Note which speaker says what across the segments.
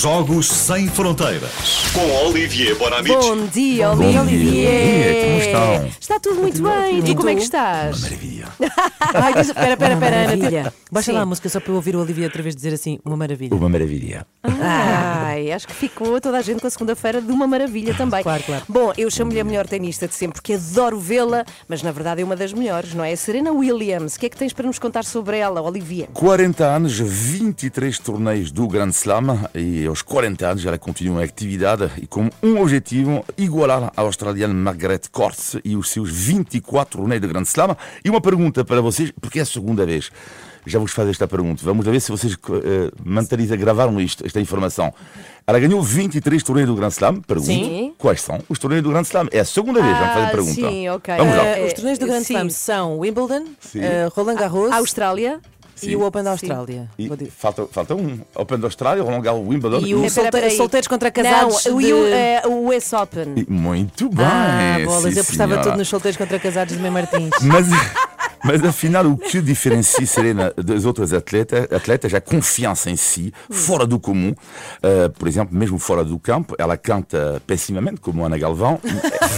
Speaker 1: Jogos Sem Fronteiras. Com Olivier Bonamici.
Speaker 2: Bom dia,
Speaker 3: Bom dia,
Speaker 2: Olivier.
Speaker 3: bom dia, como estão?
Speaker 2: Está tudo muito bem. E como é que estás?
Speaker 3: Maravilha.
Speaker 4: Ai, diz- espera, espera, espera, Ana.
Speaker 2: Maravilha.
Speaker 4: Baixa
Speaker 2: Sim.
Speaker 4: lá a música só para eu ouvir o Olivia outra vez dizer assim, uma maravilha.
Speaker 3: Uma maravilha.
Speaker 2: Ai, acho que ficou toda a gente com a segunda-feira de uma maravilha também.
Speaker 4: Claro, claro.
Speaker 2: Bom, eu chamo-lhe a melhor tenista de sempre, porque adoro vê-la, mas na verdade é uma das melhores, não é? A Serena Williams. O que é que tens para nos contar sobre ela, Olivier?
Speaker 3: 40 anos, 23 torneios do Grand Slam e aos 40 anos ela continua em atividade e com um objetivo, igualar a australiana Margaret Court e os seus 24 torneios de Grand Slam. E uma pergunta para vocês, porque é a segunda vez. Já vos faço esta pergunta. Vamos ver se vocês uh, mantêm, gravaram isto, esta informação. Ela ganhou 23 torneios do Grand Slam. Pergunto,
Speaker 2: Sim.
Speaker 3: quais são os torneios do Grand Slam? É a segunda vez, vamos fazer a pergunta.
Speaker 2: sim, ok.
Speaker 3: Vamos lá.
Speaker 2: Eh,
Speaker 4: os torneios do Grand
Speaker 2: sim.
Speaker 4: Slam são Wimbledon, eh, Roland Garros
Speaker 2: A Austrália.
Speaker 4: E
Speaker 3: Sim.
Speaker 4: o Open da. Austrália.
Speaker 3: E falta, falta um. Open da Austrália, Roland Garros, Wimbledon.
Speaker 4: E o
Speaker 2: Espera,
Speaker 4: solte-
Speaker 2: espera aí.
Speaker 4: solteiros contra casados
Speaker 2: Não,
Speaker 4: de...
Speaker 2: e o, eh, o US Open.
Speaker 3: E Muito bem.
Speaker 4: Ah, bolas,
Speaker 3: sim,
Speaker 4: eu apostava tudo nos solteiros contra casados de Mãe Martins.
Speaker 3: Mas, mas afinal, o que diferencia Serena das outras atletas, atletas é a confiança em si, fora do comum. Uh, por exemplo, mesmo fora do campo, ela canta pessimamente, como Ana Galvão.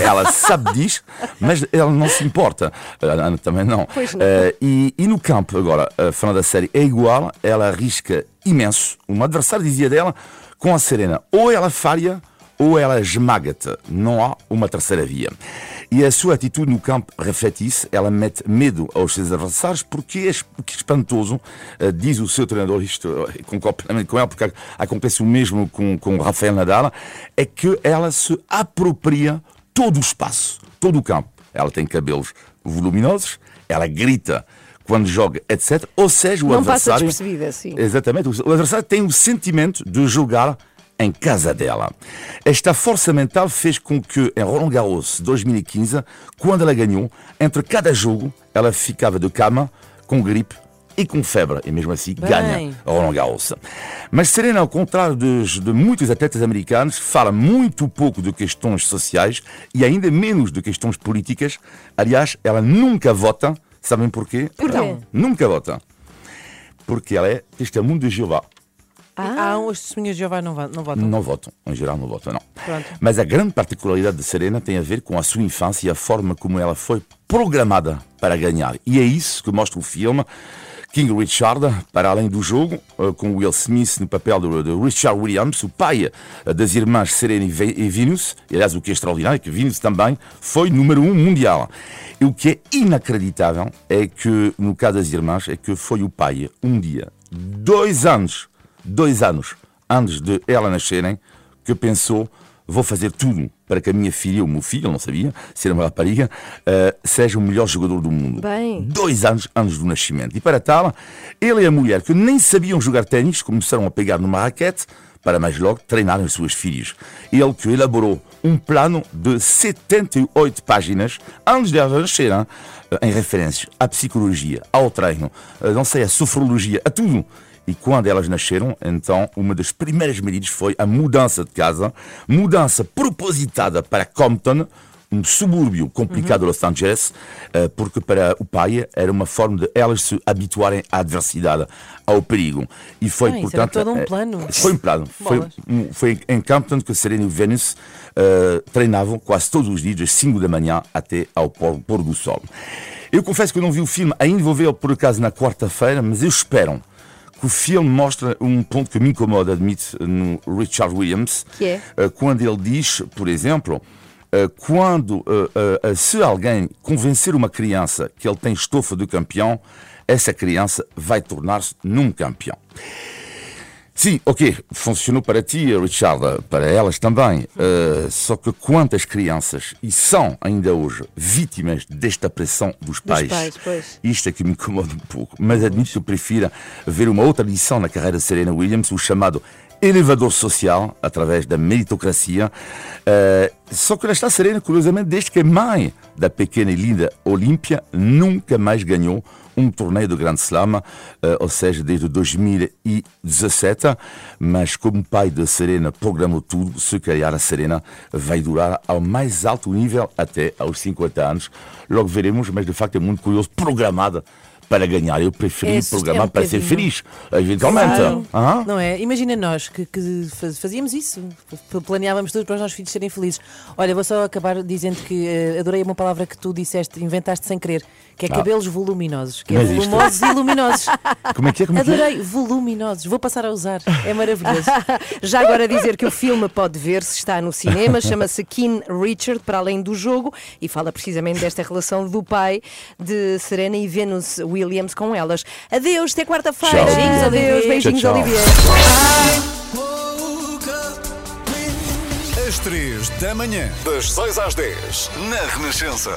Speaker 3: ela sabe disso, mas ela não se importa. A Ana também não. Uh, e, e no campo, agora, uh, falando da série, é igual, ela arrisca imenso. Um adversário dizia dela, com a Serena, ou ela falha ou ela esmaga-te. Não há uma terceira via. E a sua atitude no campo reflete isso. Ela mete medo aos seus adversários porque é que espantoso, eh, diz o seu treinador, isto eh, concordo plenamente com ela, porque acontece o mesmo com, com Rafael Nadal, é que ela se apropria todo o espaço, todo o campo. Ela tem cabelos voluminosos, ela grita quando joga, etc. Ou seja, o
Speaker 2: Não passa
Speaker 3: adversário...
Speaker 2: despercebida, sim.
Speaker 3: Exatamente. O adversário tem o sentimento de jogar em casa dela. Esta força mental fez com que, em Roland Garros 2015, quando ela ganhou, entre cada jogo, ela ficava de cama, com gripe e com febre. E mesmo assim, ganha a Roland Garros. Mas Serena, ao contrário dos- de muitos atletas americanos, fala muito pouco de questões sociais e ainda menos de questões políticas. Aliás, ela nunca vota. Sabem porquê?
Speaker 2: Porquê?
Speaker 3: Não, nunca vota. Porque ela é testemunho de Jeová.
Speaker 4: Ah, os testemunhas de Jeová não, não votam.
Speaker 3: Não votam, em geral não votam, não.
Speaker 4: Pronto.
Speaker 3: Mas a grande particularidade de Serena tem a ver com a sua infância e a forma como ela foi programada para ganhar. E é isso que mostra o filme King Richard, para além do jogo, eh, com Will Smith no papel de, Richard Williams, o pai eh, das irmãs Serena e e Venus, e aliás o que é extraordinário é que Venus também foi número um mundial. E o que é inacreditável é que, no caso das irmãs, é que foi o pai, um dia, dois anos, dois anos antes de ela nascerem, que pensou: vou fazer tudo para que a minha filha, o meu filho, eu não sabia, ser uma rapariga, eh, seja o melhor jogador do mundo.
Speaker 2: Bem.
Speaker 3: Dois anos antes do nascimento. E para tal, ele e a mulher, que nem sabiam jogar ténis, começaram a pegar numa raquete para mais logo treinarem as suas filhas. Ele que elaborou um plano de 78 páginas antes de elas nascerem, eh, em referências à psicologia, ao treino, eh, não sei, à sofrologia, a tudo. E quando elas nasceram, então, uma das primeiras medidas foi a mudança de casa, mudança propositada para Compton, um subúrbio complicado de Los Angeles, eh, porque para o pai era uma forma de elas se habituarem à adversidade, ao perigo. E foi,
Speaker 4: Ah,
Speaker 3: portanto.
Speaker 4: todo um
Speaker 3: eh,
Speaker 4: plano.
Speaker 3: Foi um plano. Foi, foi em Campton que Serena e Venus eh, treinavam quase todos os dias, das 5 da manhã até ao pôr, pôr do sol. Eu confesso que eu não vi o filme, ainda vou ver por acaso na quarta-feira, mas eu espero que o filme mostre um ponto que me incomoda, admite, no Richard Williams,
Speaker 2: Que é?
Speaker 3: eh, quando ele diz, por exemplo, eh, quando eh, se alguém convencer uma criança que ele tem estofa de campeão, essa criança vai tornar-se num campeão. Sim, ok, funcionou para ti, Richard, para elas também. Eh, só que quantas crianças, e são ainda hoje, vítimas desta pressão dos pais,
Speaker 2: pais, pois.
Speaker 3: isto é que me incomoda um pouco. Mas admito que eu prefiro ver uma outra lição na carreira de Serena Williams, o chamado elevador social, através da meritocracia. Eh, só que ela está serena, curiosamente, desde que é mãe da pequena e linda Olímpia, nunca mais ganhou um torneio do Grand Slam, eh, ou seja, desde 2017. Mas como pai de Serena programou tudo, se calhar a Serena vai durar ao mais alto nível até aos 50 anos. Logo veremos, mas de facto é muito curioso, programada para ganhar. Eu preferi
Speaker 4: É
Speaker 3: o programa
Speaker 4: é um
Speaker 3: para ser
Speaker 4: bocadinho.
Speaker 3: feliz, eventualmente.
Speaker 4: Claro. Não é? Imagina nós que, que faz- fazíamos isso, planeávamos tudo para os nossos filhos serem felizes. Olha, vou só acabar dizendo que eh, adorei uma palavra que tu disseste, inventaste sem querer, que é cabelos voluminosos, que é
Speaker 3: existe.
Speaker 4: volumosos e luminosos.
Speaker 3: Como é que é? Como é que é?
Speaker 4: Adorei, voluminosos. Vou passar a usar, é maravilhoso.
Speaker 2: Já agora dizer que o filme pode ver-se, está no cinema, chama-se King Richard, para além do jogo, e fala precisamente desta relação do pai de Serena e Venus Williams com elas. Adeus, até quarta-feira. Beijinhos, adeus, beijinhos,
Speaker 3: Tchau, tchau.
Speaker 2: Olivier.
Speaker 1: Às três da manhã. Das 6 às 10. Na Renascença.